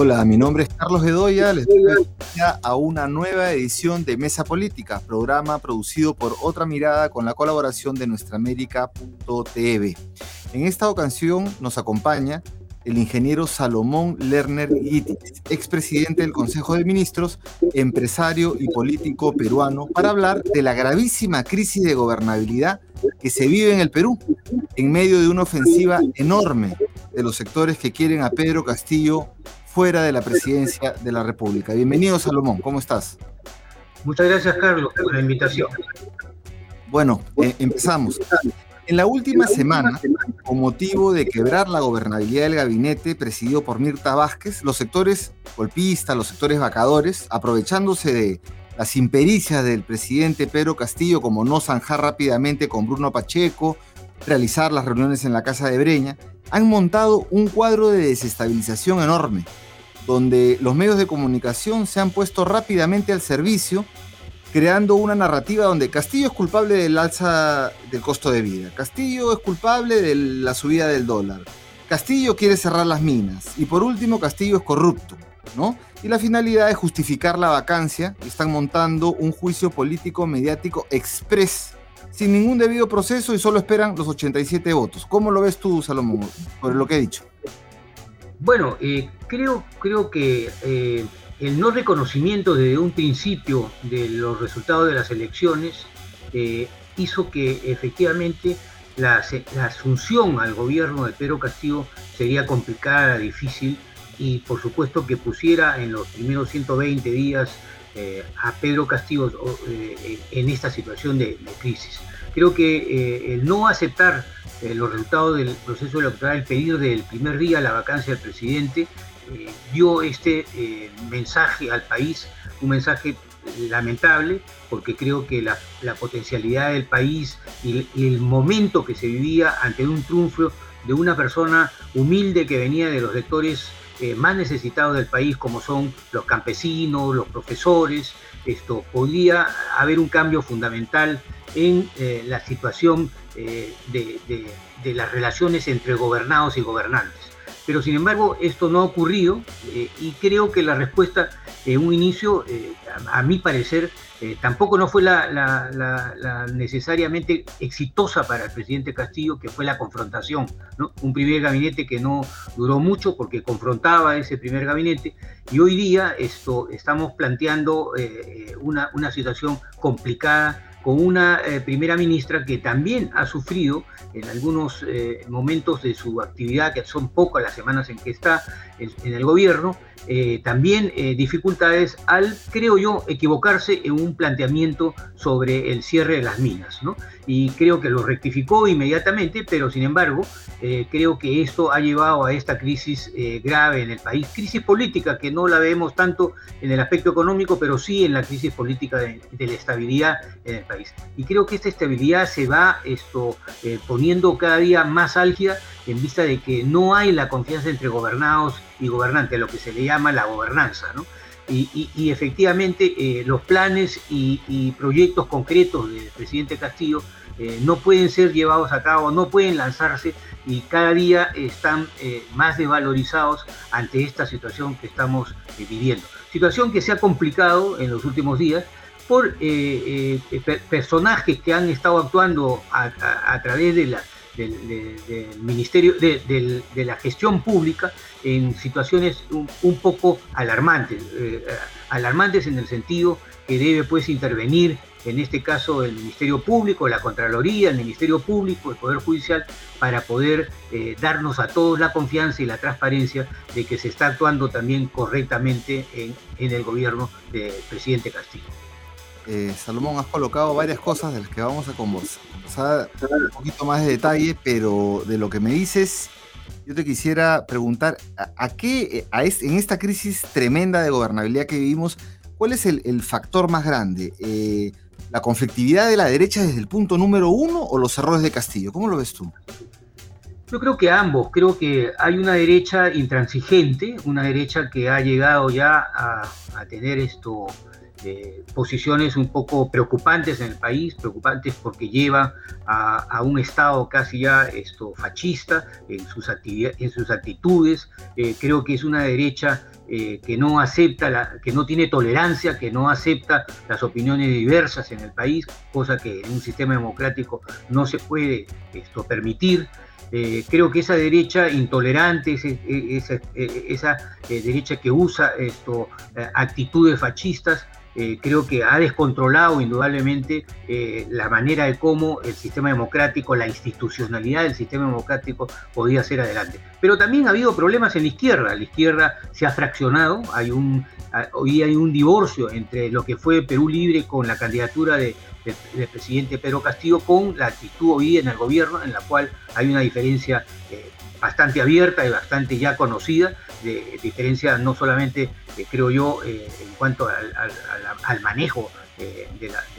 Hola, mi nombre es Carlos Bedoya, les doy la bienvenida a una nueva edición de Mesa Política, programa producido por Otra Mirada con la colaboración de nuestraamérica.tv. En esta ocasión nos acompaña el ingeniero Salomón Lerner Guitis, expresidente del Consejo de Ministros, empresario y político peruano, para hablar de la gravísima crisis de gobernabilidad que se vive en el Perú, en medio de una ofensiva enorme de los sectores que quieren a Pedro Castillo fuera de la presidencia de la República. Bienvenido, Salomón, ¿cómo estás? Muchas gracias, Carlos, por la invitación. Bueno, eh, empezamos. En la última semana, con motivo de quebrar la gobernabilidad del gabinete presidido por Mirta Vázquez, los sectores golpistas, los sectores vacadores, aprovechándose de las impericias del presidente Pedro Castillo, como no zanjar rápidamente con Bruno Pacheco, realizar las reuniones en la Casa de Breña, han montado un cuadro de desestabilización enorme donde los medios de comunicación se han puesto rápidamente al servicio, creando una narrativa donde Castillo es culpable del alza del costo de vida, Castillo es culpable de la subida del dólar, Castillo quiere cerrar las minas y por último Castillo es corrupto, ¿no? Y la finalidad es justificar la vacancia y están montando un juicio político mediático express sin ningún debido proceso y solo esperan los 87 votos. ¿Cómo lo ves tú, Salomón, por lo que he dicho? Bueno, eh, creo, creo que eh, el no reconocimiento desde un principio de los resultados de las elecciones eh, hizo que efectivamente la, asunción al gobierno de Pedro Castillo sería complicada, difícil y por supuesto que pusiera en los primeros 120 días a Pedro Castillo en esta situación de, de crisis. Creo que el no aceptar eh, los resultados del proceso electoral, el pedido del primer día, la vacancia del presidente, eh, dio este eh, mensaje al país, un mensaje lamentable, porque creo que la, potencialidad del país y, el momento que se vivía ante un triunfo de una persona humilde que venía de los sectores más necesitados del país, como son los campesinos, los profesores, esto podría haber un cambio fundamental en la situación eh, de, las relaciones entre gobernados y gobernantes. Pero sin embargo esto no ha ocurrido eh, y creo que la respuesta en un inicio, eh, a, mi parecer, tampoco no fue la, necesariamente exitosa para el presidente Castillo, que fue la confrontación. Un primer gabinete que no duró mucho porque confrontaba ese primer gabinete y hoy día esto, estamos planteando una, una situación complicada con una eh, primera ministra que también ha sufrido en algunos eh, momentos de su actividad, que son pocas las semanas en que está en, el gobierno, eh, también dificultades al, creo yo, equivocarse en un planteamiento sobre el cierre de las minas. ¿no? Y creo que lo rectificó inmediatamente, pero sin embargo, creo que esto ha llevado a esta crisis grave en el país, crisis política que no la vemos tanto en el aspecto económico, pero sí en la crisis política de, la estabilidad país. Y creo que esta estabilidad se va esto, eh, poniendo cada día más álgida en vista de que no hay la confianza entre gobernados y gobernantes, lo que se le llama la gobernanza. Y, efectivamente eh, los planes y, proyectos concretos del presidente Castillo eh, no pueden ser llevados a cabo, no pueden lanzarse y cada día están más desvalorizados ante esta situación que estamos viviendo. Situación que se ha complicado en los últimos días por eh, eh, personajes que han estado actuando a, través de la, del, ministerio de, la gestión pública en situaciones un, poco alarmantes, eh, alarmantes en el sentido que debe pues intervenir en este caso el Ministerio Público, la Contraloría, el Ministerio Público, el Poder Judicial, para poder darnos a todos la confianza y la transparencia de que se está actuando también correctamente en, en el gobierno del presidente Castillo. Eh, Salomón, has colocado varias cosas de las que vamos a conversar un poquito más de detalle, pero de lo que me dices, yo te quisiera preguntar, ¿a, qué, en esta crisis tremenda de gobernabilidad que vivimos, cuál es el, factor más grande? Eh, ¿La conflictividad de la derecha desde el punto número uno o los errores de Castillo? ¿Cómo lo ves tú? Yo creo que ambos, creo que hay una derecha intransigente, una derecha que ha llegado ya a tener esto posiciones un poco preocupantes en el país, preocupantes porque lleva a, un Estado casi ya esto, fascista en sus, en sus actitudes. creo que es una derecha que no acepta, la, que no tiene tolerancia, que no acepta las opiniones diversas en el país, cosa que en un sistema democrático no se puede esto, permitir. Eh, creo que esa derecha intolerante, esa, esa eh, derecha que usa esto, eh, actitudes fascistas, creo que ha descontrolado indudablemente la manera de cómo el sistema democrático, la institucionalidad del sistema democrático podía ser adelante. Pero también ha habido problemas en la izquierda. La izquierda se ha fraccionado, hay un, hoy hay un divorcio entre lo que fue Perú Libre con la candidatura de del, presidente Pedro Castillo con la actitud hoy en el gobierno, en la cual hay una diferencia eh, bastante abierta y bastante ya conocida, de, diferencia no solamente, eh, creo yo, eh, en cuanto al, manejo de,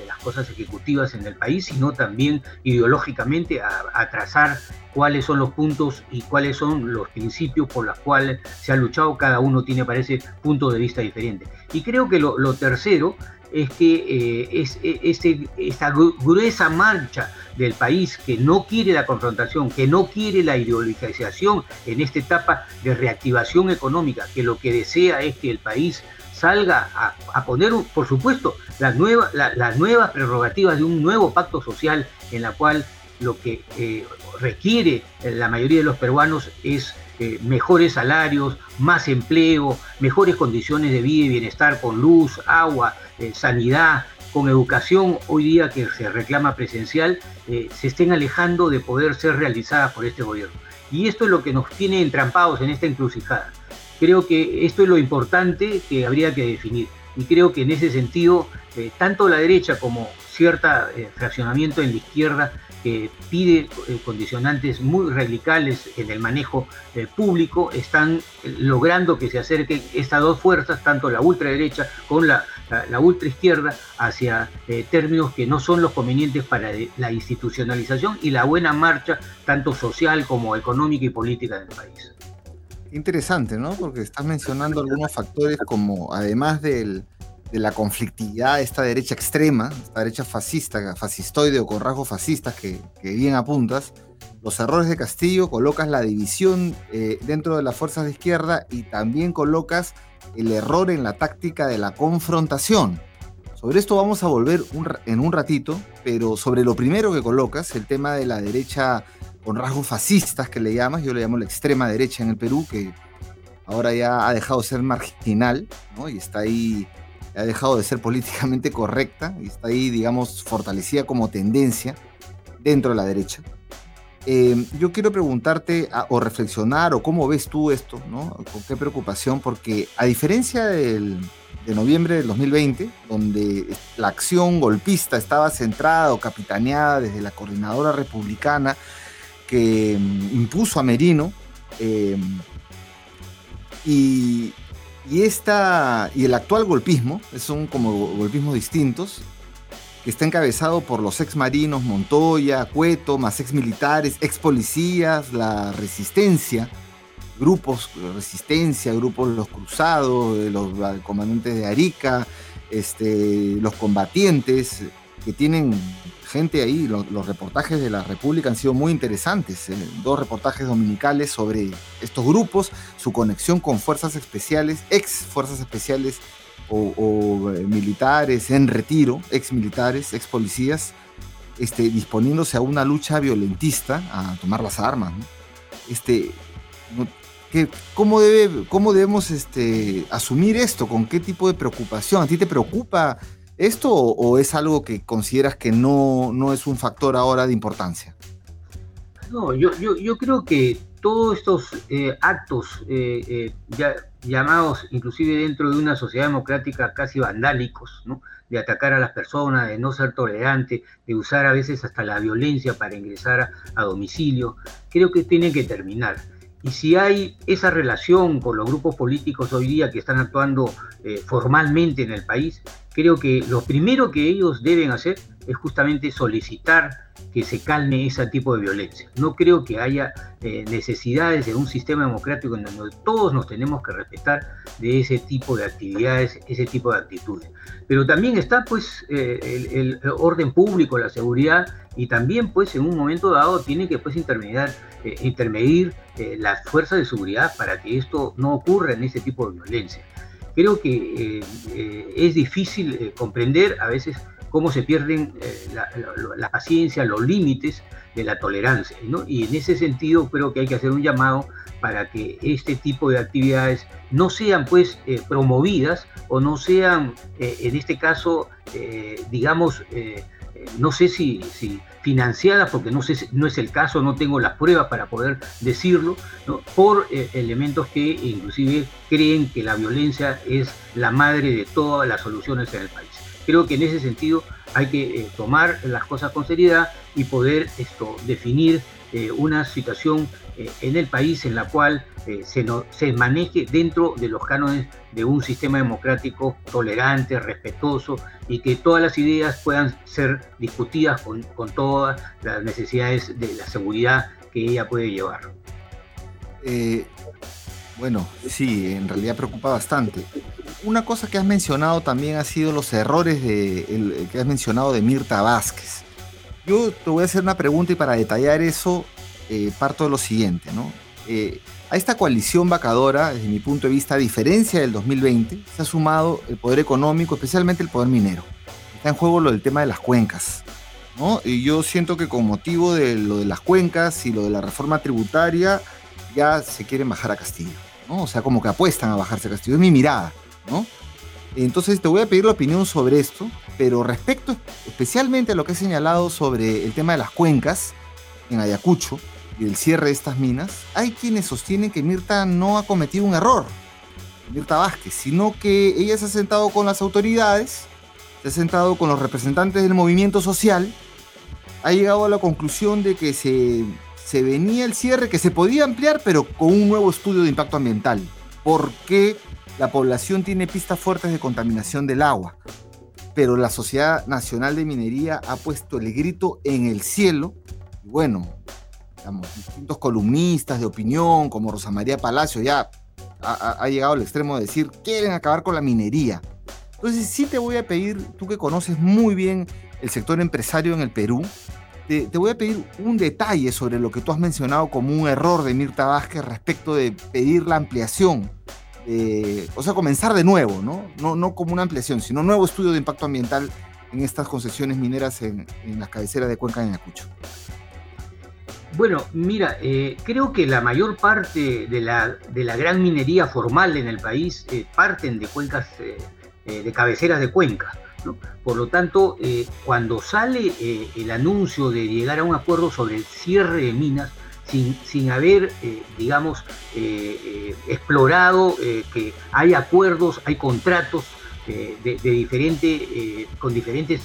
las cosas ejecutivas en el país, sino también ideológicamente a, trazar cuáles son los puntos y cuáles son los principios por los cuales se ha luchado. Cada uno tiene, parece, puntos de vista diferentes. Y creo que lo tercero es que eh, es, e, esa gruesa marcha del país que no quiere la confrontación, que no quiere la ideologización en esta etapa de reactivación económica, que lo que desea es que el país salga a, poner, por supuesto, las, nuevas las nuevas prerrogativas de un nuevo pacto social en la cual lo que eh, requiere la mayoría de los peruanos es eh, mejores salarios, más empleo, mejores condiciones de vida y bienestar con luz, agua, eh, sanidad, con educación hoy día que se reclama presencial, eh, se estén alejando de poder ser realizadas por este gobierno. Y esto es lo que nos tiene entrampados en esta encrucijada. Creo que esto es lo importante que habría que definir. Y creo que en ese sentido, tanto la derecha como cierto fraccionamiento en la izquierda que pide eh, condicionantes muy radicales en el manejo eh, público, están logrando que se acerquen estas dos fuerzas, tanto la ultraderecha como la, la, ultraizquierda, hacia eh, términos que no son los convenientes para la institucionalización y la buena marcha, tanto social como económica y política del país. Interesante, ¿no? Porque estás mencionando algunos factores como, además del, de la conflictividad de esta derecha extrema, esta derecha fascista, fascistoide o con rasgos fascistas que, bien apuntas, los errores de Castillo, colocas la división eh, dentro de las fuerzas de izquierda y también colocas el error en la táctica de la confrontación. Sobre esto vamos a volver en un ratito, pero sobre lo primero que colocas, el tema de la derecha con rasgos fascistas que le llamas, yo le llamo la extrema derecha en el Perú, que ahora ya ha dejado de ser marginal, ¿no? Y está ahí ha dejado de ser políticamente correcta y está ahí, digamos, fortalecida como tendencia dentro de la derecha. Eh, yo quiero preguntarte o reflexionar o cómo ves tú esto, ¿no? Con qué preocupación, porque a diferencia de noviembre del 2020, donde la acción golpista estaba centrada o capitaneada desde la coordinadora republicana que mm, impuso a Merino, eh, y, y, esta, y el actual golpismo, son como golpismos distintos, que está encabezado por los ex marinos Montoya, Cueto, más ex militares, ex policías, la resistencia, grupos de resistencia, grupos los cruzados, los comandantes de Arica, este, los combatientes, que tienen gente ahí, los reportajes de la República han sido muy interesantes. Eh, dos reportajes dominicales sobre estos grupos, su conexión con fuerzas especiales, ex fuerzas especiales o, eh, militares en retiro, ex militares, ex policías, este, disponiéndose a una lucha violentista, a tomar las armas. Este, ¿cómo, debe, ¿Cómo debemos este, asumir esto? ¿Con qué tipo de preocupación? ¿A ti te preocupa? Esto o, es algo que consideras que no, no es un factor ahora de importancia? No, yo, yo, creo que todos estos eh, actos eh, eh, ya, llamados inclusive dentro de una sociedad democrática casi vandálicos, ¿no? de atacar a las personas, de no ser tolerante, de usar a veces hasta la violencia para ingresar a domicilio, creo que tienen que terminar. Y si hay esa relación con los grupos políticos hoy día que están actuando formalmente en el país, creo que lo primero que ellos deben hacer es justamente solicitar que se calme ese tipo de violencia. No creo que haya eh, necesidades de un sistema democrático en donde todos nos tenemos que respetar de ese tipo de actividades, ese tipo de actitudes. Pero también está pues eh, el, orden público, la seguridad y también pues en un momento dado tiene que pues intermediar, eh, intermedir las fuerzas de seguridad para que esto no ocurra en ese tipo de violencia. Creo que es difícil comprender a veces cómo se pierden eh, la, paciencia, los límites de la tolerancia. Y en ese sentido creo que hay que hacer un llamado para que este tipo de actividades no sean pues eh, promovidas o no sean, eh, en este caso, digamos, no sé si, si, financiadas, porque no, sé, no es el caso, no tengo las pruebas para poder decirlo, por elementos que inclusive creen que la violencia es la madre de todas las soluciones en el país. Creo que en ese sentido hay que eh, tomar las cosas con seriedad y poder definir eh, una situación eh, en el país en la cual se, se maneje dentro de los cánones de un sistema democrático tolerante, respetuoso y que todas las ideas puedan ser discutidas con, con todas las necesidades de la seguridad que ella puede llevar. Bueno, sí, en realidad preocupa bastante una cosa que has mencionado también ha sido los errores de, que has mencionado de Mirta Vázquez. Yo te voy a hacer una pregunta y para detallar eso eh, parto de lo siguiente, ¿no? Eh, a esta coalición vacadora, desde mi punto de vista, a diferencia del 2020, se ha sumado el poder económico, especialmente el poder minero. Está en juego lo del tema de las cuencas. Y yo siento que con motivo de lo de las cuencas y lo de la reforma tributaria, ya se quieren bajar a Castillo. ¿No? O sea, como que apuestan a bajarse Castillo. Es mi mirada. Entonces te voy a pedir la opinión sobre esto, pero respecto especialmente a lo que he señalado sobre el tema de las cuencas en Ayacucho y el cierre de estas minas, hay quienes sostienen que Mirta no ha cometido un error, Mirta Vázquez, sino que ella se ha sentado con las autoridades, se ha sentado con los representantes del movimiento social, ha llegado a la conclusión de que se, se venía el cierre, que se podía ampliar, pero con un nuevo estudio de impacto ambiental. ¿Por qué? la población tiene pistas fuertes de contaminación del agua, pero la Sociedad Nacional de Minería ha puesto el grito en el cielo. Y bueno, distintos columnistas de opinión, como Rosa María Palacio, ya ha, llegado al extremo de decir, quieren acabar con la minería. Entonces sí te voy a pedir, tú que conoces muy bien el sector empresario en el Perú, te, voy a pedir un detalle sobre lo que tú has mencionado como un error de Mirta Vázquez respecto de pedir la ampliación eh, o sea, comenzar de nuevo, ¿no? ¿no? Como una ampliación, sino nuevo estudio de impacto ambiental en estas concesiones mineras en, las cabeceras de Cuenca de Ayacucho. Bueno, mira, eh, creo que la mayor parte de la, de la, gran minería formal en el país eh, parten de cuencas, de cabeceras de cuenca. Por lo tanto, cuando sale el anuncio de llegar a un acuerdo sobre el cierre de minas, sin, haber, eh, digamos, eh, eh, explorado que hay acuerdos, hay contratos de, diferente, con diferentes,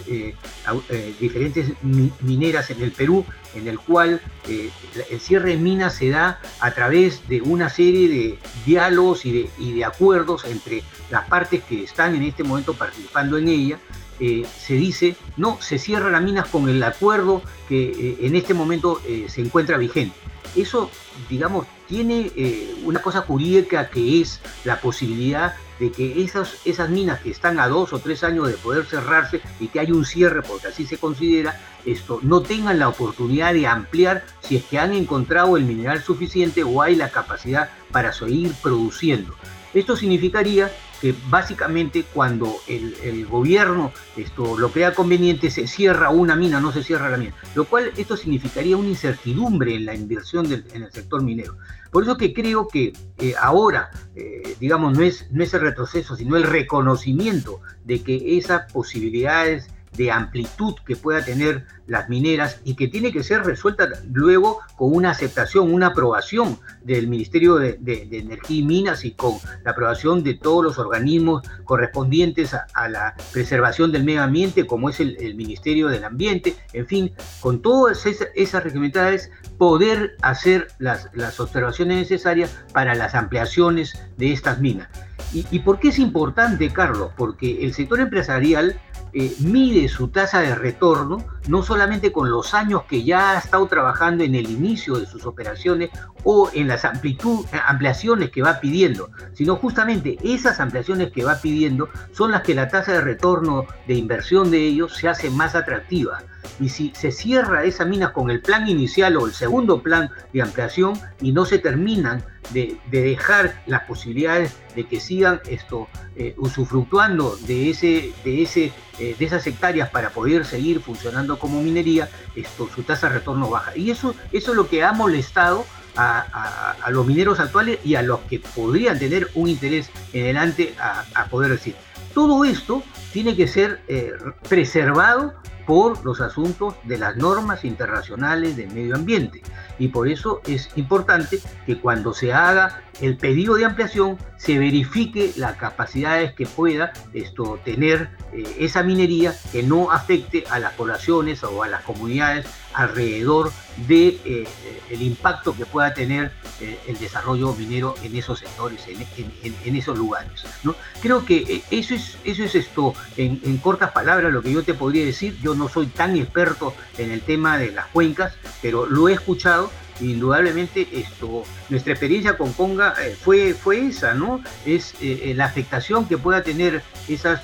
diferentes mineras en el Perú, en el cual el cierre de minas se da a través de una serie de diálogos y de, y de acuerdos entre las partes que están en este momento participando en ella. se dice, no, se cierra las minas con el acuerdo que en este momento se encuentra vigente eso, digamos, tiene eh, una cosa jurídica que es la posibilidad de que esas, esas minas que están a dos o tres años de poder cerrarse y que hay un cierre, porque así se considera, esto, no tengan la oportunidad de ampliar si es que han encontrado el mineral suficiente o hay la capacidad para seguir produciendo. Esto significaría que básicamente cuando el, gobierno esto lo crea conveniente se cierra una mina, no se cierra la mina, lo cual esto significaría una incertidumbre en la inversión en el sector minero. Por eso que creo que eh, ahora, eh, digamos, no es, no es el retroceso, sino el reconocimiento de que esas posibilidades de amplitud que pueda tener las mineras y que tiene que ser resuelta luego con una aceptación, una aprobación del Ministerio de, Energía y Minas y con la aprobación de todos los organismos correspondientes a, la preservación del medio ambiente, como es el, Ministerio del Ambiente, en fin, con todas esas, esas reglamentades poder hacer las, las observaciones necesarias para las ampliaciones de estas minas. ¿Y, ¿Y por qué es importante, Carlos? Porque el sector empresarial eh, mide su tasa de retorno no solamente con los años que ya ha estado trabajando en el inicio de sus operaciones o en las amplitud, ampliaciones que va pidiendo, sino justamente esas ampliaciones que va pidiendo son las que la tasa de retorno de inversión de ellos se hace más atractiva. Y si se cierra esa mina con el plan inicial o el segundo plan de ampliación y no se terminan de, dejar las posibilidades de que sigan esto eh, usufructuando de, ese, de, ese, eh, de esas hectáreas para poder seguir funcionando como minería, esto, su tasa de retorno baja. Y eso, eso es lo que ha molestado a, los mineros actuales y a los que podrían tener un interés en adelante a, poder decir. Todo esto tiene que ser eh, preservado por los asuntos de las normas internacionales del medio ambiente. Y por eso es importante que cuando se haga el pedido de ampliación se verifique las capacidades que pueda esto, tener eh, esa minería que no afecte a las poblaciones o a las comunidades alrededor de eh, el impacto que pueda tener eh, el desarrollo minero en esos sectores, en, esos lugares. ¿no? Creo que eso es, eso es esto, en, cortas palabras, lo que yo te podría decir. Yo no soy tan experto en el tema de las cuencas, pero lo he escuchado indudablemente esto, nuestra experiencia con Conga eh, fue, fue esa, ¿no? Es eh, eh, la afectación que pueda tener esas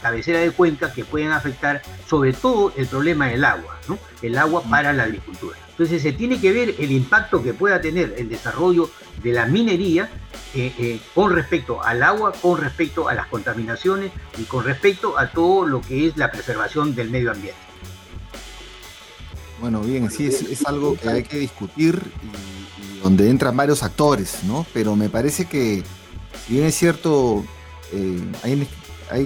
cabeceras de cuenca que pueden afectar sobre todo el problema del agua, El agua para la agricultura. Entonces se tiene que ver el impacto que pueda tener el desarrollo de la minería con respecto al agua, con respecto a las contaminaciones y con respecto a todo lo que es la preservación del medio ambiente. Bueno, bien, sí, es, algo que hay que discutir y, donde entran varios actores, ¿no? Pero me parece que, si bien es cierto, eh, hay,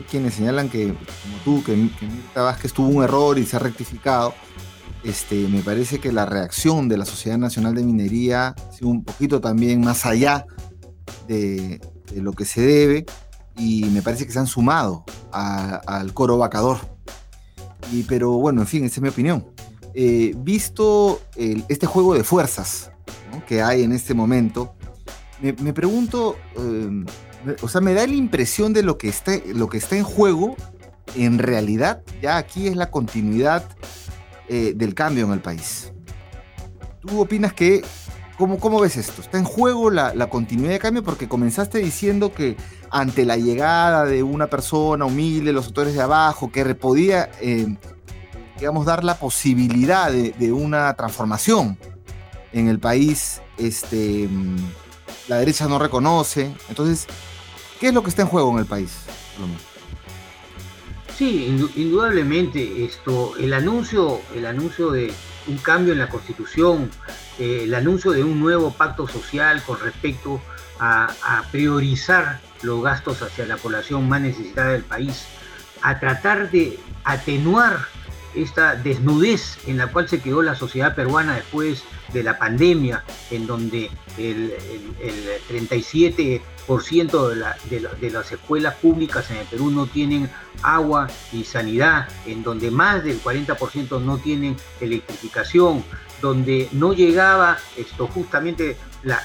quienes señalan que, como tú, que, que Mirta Vázquez tuvo un error y se ha rectificado, este, me parece que la reacción de la Sociedad Nacional de Minería ha sido un poquito también más allá de, lo que se debe y me parece que se han sumado al coro vacador. Y, pero bueno, en fin, esa es mi opinión. Eh, visto este juego de fuerzas que hay en este momento, me, pregunto, em, o sea, me da la impresión de lo que, está, lo que está en juego, en realidad ya aquí es la continuidad eh, del cambio en el país. ¿Tú opinas que, cómo, ves esto? ¿Está en juego la, continuidad de cambio? Porque comenzaste diciendo que ante la llegada de una persona humilde, los autores de abajo, que podía em, digamos, dar la posibilidad de, una transformación en el país, este, la derecha no reconoce. Entonces, ¿qué es lo que está en juego en el país? Sí, indudablemente esto, el anuncio, el anuncio de un cambio en la Constitución, eh, el anuncio de un nuevo pacto social con respecto a, a, priorizar los gastos hacia la población más necesitada del país, a tratar de atenuar esta desnudez en la cual se quedó la sociedad peruana después de la pandemia, en donde el, 37% de, de, las escuelas públicas en el Perú no tienen agua y sanidad, en donde más del 40% no tienen electrificación, donde no llegaba esto justamente la,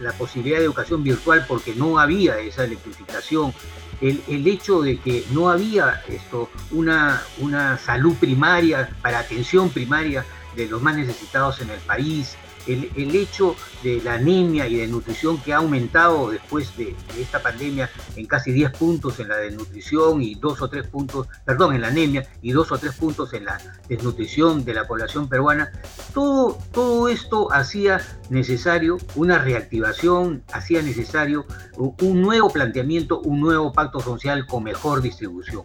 la, posibilidad de educación virtual porque no había esa electrificación, el, hecho de que no había esto, una, una salud primaria para atención primaria de los más necesitados en el país, el, hecho de la anemia y de nutrición que ha aumentado después de, esta pandemia en casi 10 puntos en la desnutrición y dos o tres puntos, perdón, en la anemia y dos o tres puntos en la desnutrición de la población peruana, todo, todo esto hacía necesario una reactivación, hacía necesario un nuevo planteamiento, un nuevo pacto social con mejor distribución.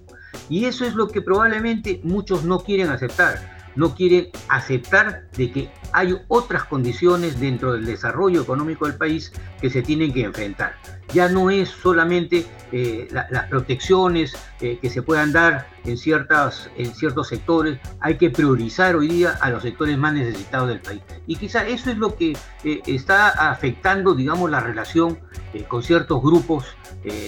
Y eso es lo que probablemente muchos no quieren aceptar no quieren aceptar de que hay otras condiciones dentro del desarrollo económico del país que se tienen que enfrentar. Ya no es solamente eh, las protecciones eh, que se puedan dar en, ciertas, en ciertos sectores, hay que priorizar hoy día a los sectores más necesitados del país. Y quizá eso es lo que eh, está afectando, digamos, la relación con ciertos grupos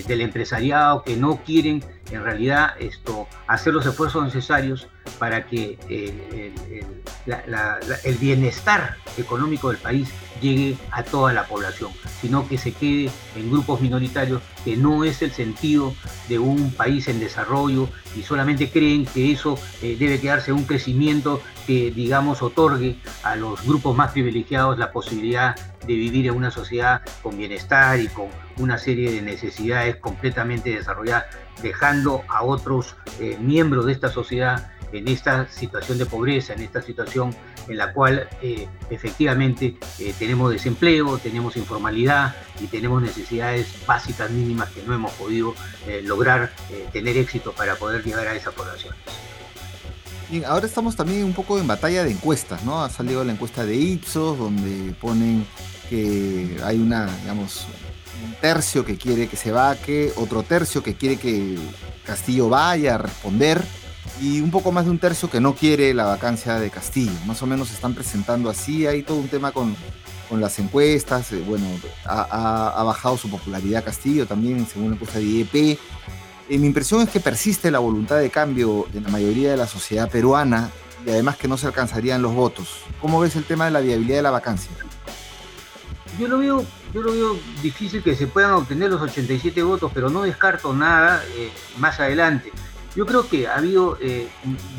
del empresariado que no quieren en realidad esto, hacer los esfuerzos necesarios para que el, bienestar económico del país llegue a toda la población, sino que se quede en grupos minoritarios, que no es el sentido de un país en desarrollo y solamente creen que eso eh, debe quedarse un crecimiento que, digamos, otorgue a los grupos más privilegiados la posibilidad de vivir en una sociedad con bienestar y con una serie de necesidades completamente desarrolladas, dejando a otros eh, miembros de esta sociedad en esta situación de pobreza, en esta situación en la cual eh, efectivamente eh, tenemos desempleo, tenemos informalidad y tenemos necesidades básicas mínimas que no hemos podido eh, lograr tener éxito para poder llegar a esa población. Bien, ahora estamos también un poco en batalla de encuestas, ¿no? Ha salido la encuesta de Ipsos, donde ponen que hay una, digamos, un tercio que quiere que se vaque, otro tercio que quiere que Castillo vaya a responder y un poco más de un tercio que no quiere la vacancia de Castillo. Más o menos se están presentando así. Hay todo un tema con, las encuestas. Eh, bueno, ha, bajado su popularidad Castillo también, según la encuesta de IEP. Eh, mi impresión es que persiste la voluntad de cambio en la mayoría de la sociedad peruana y además que no se alcanzarían los votos. ¿Cómo ves el tema de la viabilidad de la vacancia? Yo lo veo, yo lo veo difícil que se puedan obtener los 87 votos, pero no descarto nada eh, más adelante. Yo creo que ha habido eh,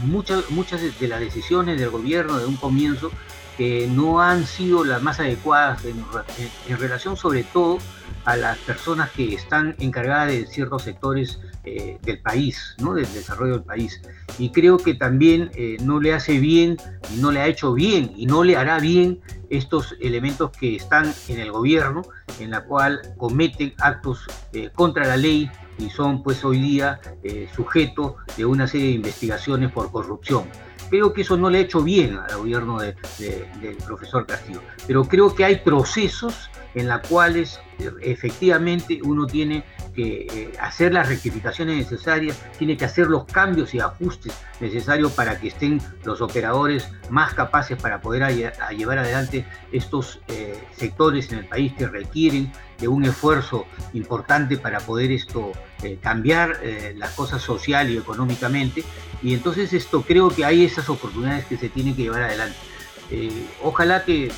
muchas, muchas de las decisiones del gobierno de un comienzo que no han sido las más adecuadas en, relación sobre todo a las personas que están encargadas de ciertos sectores eh, del país, del desarrollo del país. Y creo que también eh, no le hace bien no le ha hecho bien y no le hará bien estos elementos que están en el gobierno, en la cual cometen actos contra la ley, y son pues hoy día eh, sujetos de una serie de investigaciones por corrupción. Creo que eso no le ha hecho bien al gobierno del profesor Castillo, pero creo que hay procesos en los cuales eh, efectivamente uno tiene que eh, hacer las rectificaciones necesarias, tiene que hacer los cambios y ajustes necesarios para que estén los operadores más capaces para poder llevar adelante estos eh, sectores en el país que requieren de un esfuerzo importante para poder esto eh, cambiar las cosas social y económicamente. Y entonces esto creo que hay esas oportunidades que se tienen que llevar adelante. ojalá que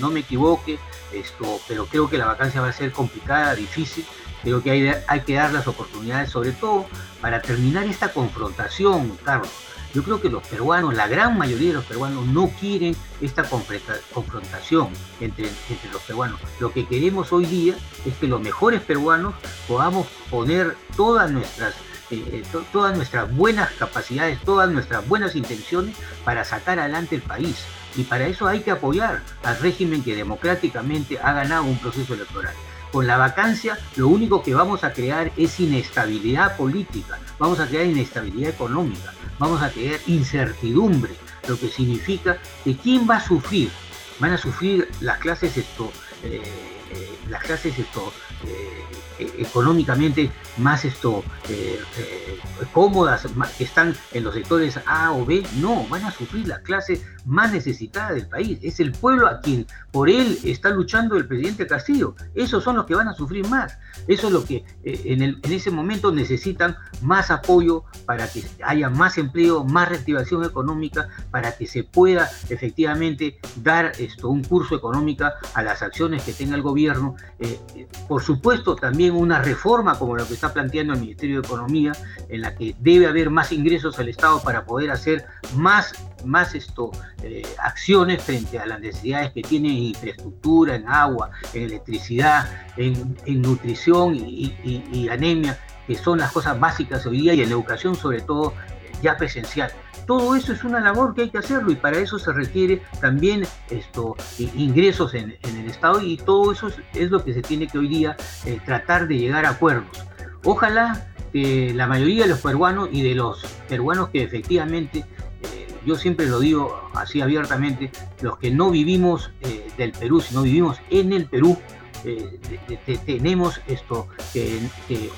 no me equivoque, esto, pero creo que la vacancia va a ser complicada, difícil, Creo que hay, hay que dar las oportunidades, sobre todo para terminar esta confrontación, Carlos. Yo creo que los peruanos, la gran mayoría de los peruanos, no quieren esta confrontación entre, los peruanos. Lo que queremos hoy día es que los mejores peruanos podamos poner todas nuestras eh, eh, todas nuestras buenas capacidades, todas nuestras buenas intenciones para sacar adelante el país. Y para eso hay que apoyar al régimen que democráticamente ha ganado un proceso electoral. Con la vacancia lo único que vamos a crear es inestabilidad política, vamos a crear inestabilidad económica, vamos a crear incertidumbre, lo que significa que quién va a sufrir. Van a sufrir las clases esto, eh, eh, las clases eh, económicamente más esto cómodas, que están en los sectores A o B, no, van a sufrir la clase más necesitada del país. Es el pueblo a quien por él está luchando el presidente Castillo. Esos son los que van a sufrir más. Eso es lo que eh, en, en ese momento necesitan más apoyo para que haya más empleo, más reactivación económica, para que se pueda efectivamente dar esto, un curso económico a las acciones que tenga el gobierno. Eh, por supuesto, también una reforma como la que está planteando el Ministerio de Economía, en la que debe haber más ingresos al Estado para poder hacer más más esto, eh, acciones frente a las necesidades que tiene en infraestructura, en agua, en electricidad, en, nutrición y, anemia, que son las cosas básicas hoy día y en educación sobre todo ya presencial. Todo eso es una labor que hay que hacerlo y para eso se requiere también esto, ingresos en, el Estado y todo eso es, lo que se tiene que hoy día eh, tratar de llegar a acuerdos. Ojalá que la mayoría de los peruanos y de los peruanos que efectivamente yo siempre lo digo así abiertamente, los que no vivimos eh, del Perú, sino vivimos en el Perú, eh, tenemos esto que,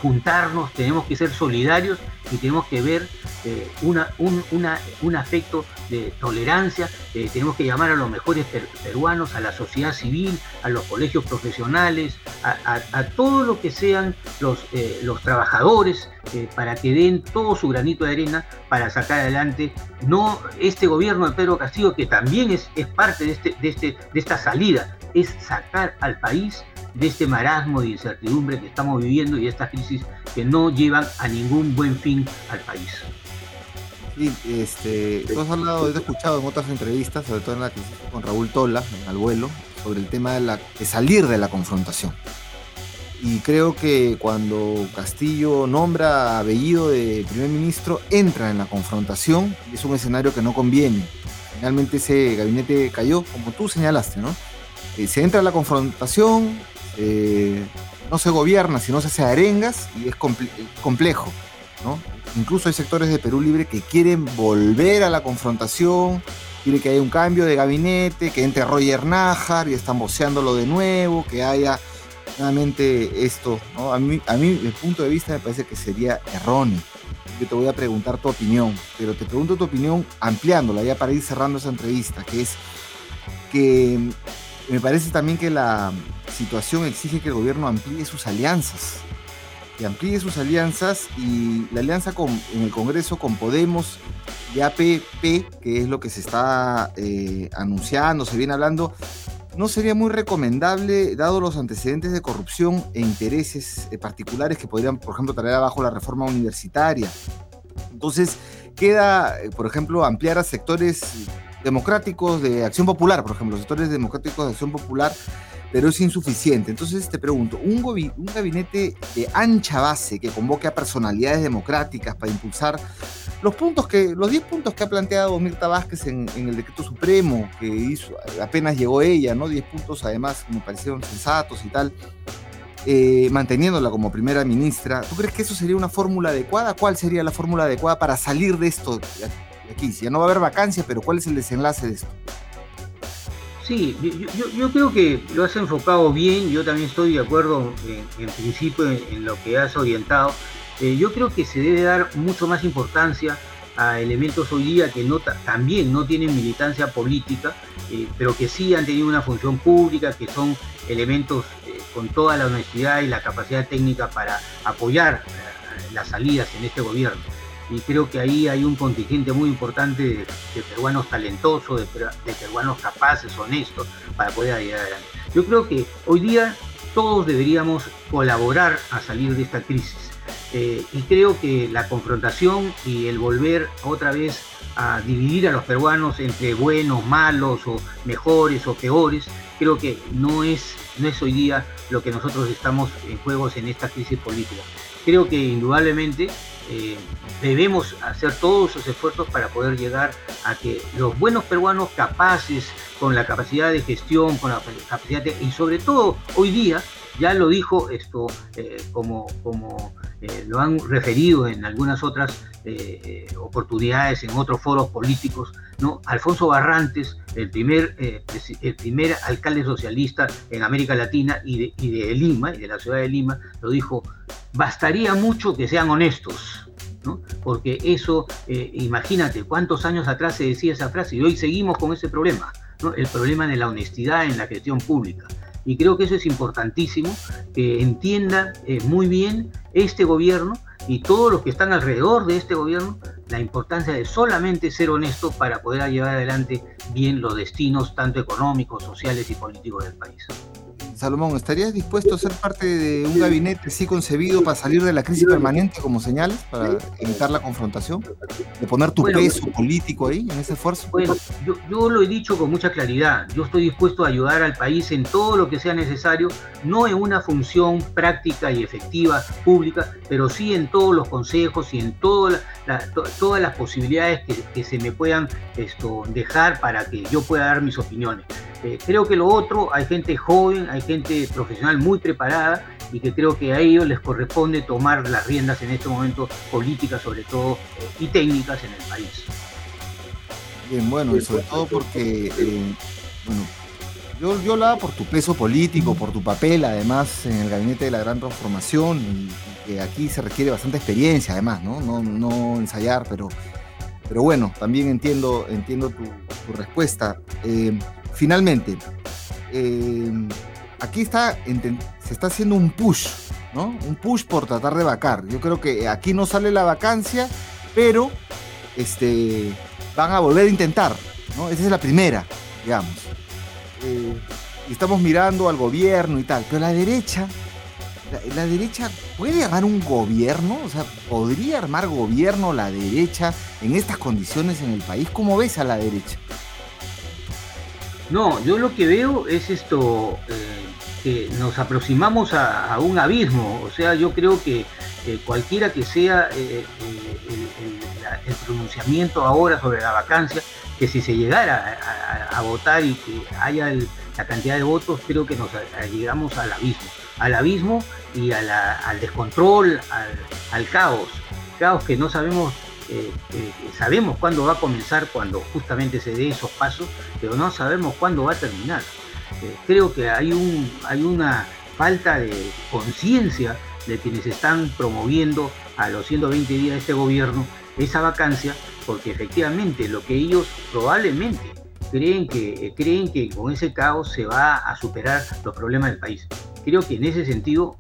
juntarnos, tenemos que ser solidarios y tenemos que ver eh, una, un, un, afecto de tolerancia, eh, tenemos que llamar a los mejores peruanos, a la sociedad civil, a los colegios profesionales, a, todo lo que sean los, los trabajadores, para que den todo su granito de arena para sacar adelante. No este gobierno de Pedro Castillo, que también es, es parte de, este, de, este, de esta salida, es sacar al país de este marasmo de incertidumbre que estamos viviendo y esta crisis que no llevan a ningún buen fin al país. Sí, este, tú has hablado, he escuchado en otras entrevistas, sobre todo en la que con Raúl Tola, en Al Vuelo, sobre el tema de, la, de salir de la confrontación. Y creo que cuando Castillo nombra a Bellido de primer ministro, entra en la confrontación y es un escenario que no conviene. Finalmente ese gabinete cayó, como tú señalaste, ¿no? Eh, se entra en la confrontación, eh, no se gobierna, sino se hace arengas y es complejo, ¿no? Incluso hay sectores de Perú Libre que quieren volver a la confrontación, quieren que haya un cambio de gabinete, que entre Roger Nájar y están voceándolo de nuevo, que haya nuevamente esto. ¿no? A, mí, a mí, el punto de vista, me parece que sería erróneo. Yo te voy a preguntar tu opinión, pero te pregunto tu opinión ampliándola ya para ir cerrando esa entrevista, que es que me parece también que la situación exige que el gobierno amplíe sus alianzas que amplíe sus alianzas y la alianza con, en el Congreso con Podemos y APP, que es lo que se está eh, anunciando, se viene hablando, no sería muy recomendable, dado los antecedentes de corrupción e intereses eh, particulares que podrían, por ejemplo, traer abajo la reforma universitaria. Entonces, queda, eh, por ejemplo, ampliar a sectores democráticos de acción popular, por ejemplo, sectores democráticos de acción popular pero es insuficiente. Entonces te pregunto, un, gabinete de ancha base que convoque a personalidades democráticas para impulsar los puntos que, los 10 puntos que ha planteado Mirta Vázquez en, el decreto supremo, que hizo, apenas llegó ella, ¿no? 10 puntos además me parecieron sensatos y tal, eh, manteniéndola como primera ministra. ¿Tú crees que eso sería una fórmula adecuada? ¿Cuál sería la fórmula adecuada para salir de esto aquí? Ya no va a haber vacancia, pero ¿cuál es el desenlace de esto? Sí, yo, creo que lo has enfocado bien, yo también estoy de acuerdo en, principio en, lo que has orientado. Eh, yo creo que se debe dar mucho más importancia a elementos hoy día que no, también no tienen militancia política, eh, pero que sí han tenido una función pública, que son elementos eh, con toda la honestidad y la capacidad técnica para apoyar las salidas en este gobierno y creo que ahí hay un contingente muy importante de, peruanos talentosos, de, peruanos capaces, honestos, para poder ir adelante. Yo creo que hoy día todos deberíamos colaborar a salir de esta crisis. Eh, y creo que la confrontación y el volver otra vez a dividir a los peruanos entre buenos, malos o mejores o peores, creo que no es, no es hoy día lo que nosotros estamos en juegos en esta crisis política. Creo que indudablemente eh, debemos hacer todos esos esfuerzos para poder llegar a que los buenos peruanos capaces, con la capacidad de gestión, con la capacidad de, y sobre todo hoy día, ya lo dijo esto eh, como, como eh, lo han referido en algunas otras oportunidades, en otros foros políticos, ¿no? Alfonso Barrantes, el primer, el primer alcalde socialista en América Latina y de, y de Lima, y de la ciudad de Lima, lo dijo bastaría mucho que sean honestos, ¿no? porque eso, eh, imagínate cuántos años atrás se decía esa frase y hoy seguimos con ese problema, ¿no? el problema de la honestidad en la gestión pública. Y creo que eso es importantísimo, que entienda eh, muy bien este gobierno y todos los que están alrededor de este gobierno la importancia de solamente ser honesto para poder llevar adelante bien los destinos tanto económicos, sociales y políticos del país. Salomón, ¿estarías dispuesto a ser parte de un gabinete así concebido para salir de la crisis permanente como señales, para evitar la confrontación? ¿De poner tu peso político ahí, en ese esfuerzo? Bueno, yo, lo he dicho con mucha claridad. Yo estoy dispuesto a ayudar al país en todo lo que sea necesario, no en una función práctica y efectiva pública, pero sí en todos los consejos y en todas las posibilidades que, se me puedan esto, dejar para que yo pueda dar mis opiniones. Eh, creo que lo otro, hay gente joven, hay gente profesional muy preparada y que creo que a ellos les corresponde tomar las riendas en este momento políticas sobre todo eh, y técnicas en el país. Bien, bueno, y sobre todo porque, eh, bueno, yo, yo hablaba por tu peso político, por tu papel además en el gabinete de la gran transformación y, que aquí se requiere bastante experiencia además, ¿no? No, no ensayar, pero, pero bueno, también entiendo, entiendo tu, tu respuesta. Finalmente, eh, aquí está, se está haciendo un push, ¿no? Un push por tratar de vacar. Yo creo que aquí no sale la vacancia, pero este, van a volver a intentar, ¿no? Esa es la primera, digamos. Eh, y estamos mirando al gobierno y tal, pero la derecha, la, derecha puede armar un gobierno, o sea, podría armar gobierno la derecha en estas condiciones en el país. ¿Cómo ves a la derecha? No, yo lo que veo es esto, eh, que nos aproximamos a, un abismo, o sea, yo creo que cualquiera que sea eh, el, pronunciamiento ahora sobre la vacancia, que si se llegara a, votar y que haya la cantidad de votos, creo que nos llegamos al abismo, al abismo y al descontrol, al, caos, caos que no sabemos eh, eh, sabemos cuándo va a comenzar cuando justamente se dé esos pasos, pero no sabemos cuándo va a terminar. Eh, creo que hay, hay una falta de conciencia de quienes están promoviendo a los 120 días de este gobierno esa vacancia, porque efectivamente lo que ellos probablemente creen que, creen que con ese caos se va a superar los problemas del país. Creo que en ese sentido,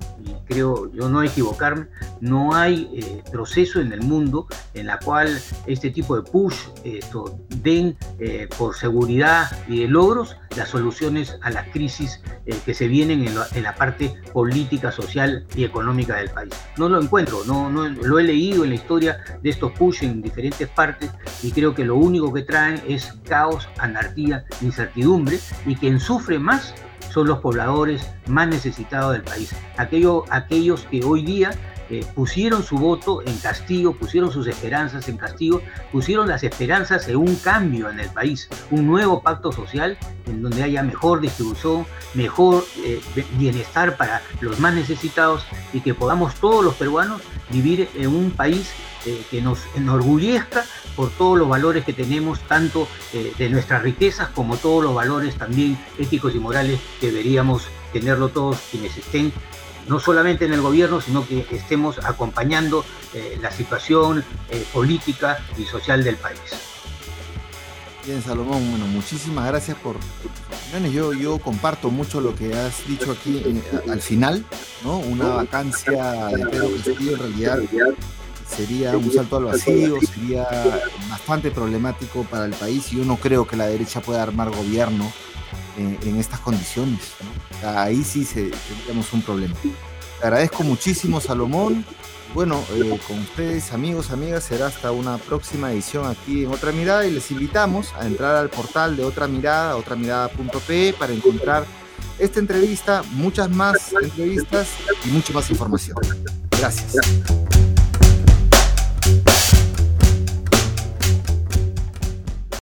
creo yo no equivocarme, no hay eh, proceso en el mundo en la cual este tipo de push esto, den eh, por seguridad y de logros las soluciones a las crisis eh, que se vienen en, la parte política, social y económica del país. No lo encuentro, no, no, lo he leído en la historia de estos push en diferentes partes y creo que lo único que traen es caos, anarquía, incertidumbre y quien sufre más son los pobladores más necesitados del país, aquellos, aquellos que hoy día eh, pusieron su voto en castigo, pusieron sus esperanzas en castigo, pusieron las esperanzas en un cambio en el país, un nuevo pacto social en donde haya mejor distribución, mejor eh, bienestar para los más necesitados y que podamos todos los peruanos vivir en un país eh, que nos enorgullezca por todos los valores que tenemos, tanto de nuestras riquezas como todos los valores también éticos y morales que deberíamos tenerlo todos quienes estén no solamente en el gobierno, sino que estemos acompañando eh, la situación eh, política y social del país. Bien, Salomón, bueno, muchísimas gracias por tus. Yo, yo comparto mucho lo que has dicho aquí al final, ¿no? Una vacancia de Pedro Castillo en realidad sería un salto al vacío, sería bastante problemático para el país y yo no creo que la derecha pueda armar gobierno en, estas condiciones. Ahí sí se, tendríamos un problema. Te agradezco muchísimo, Salomón. Bueno, eh, con ustedes, amigos, amigas, será hasta una próxima edición aquí en Otra Mirada y les invitamos a entrar al portal de Otra Mirada, otramirada.pe, para encontrar esta entrevista, muchas más entrevistas y mucha más información. Gracias.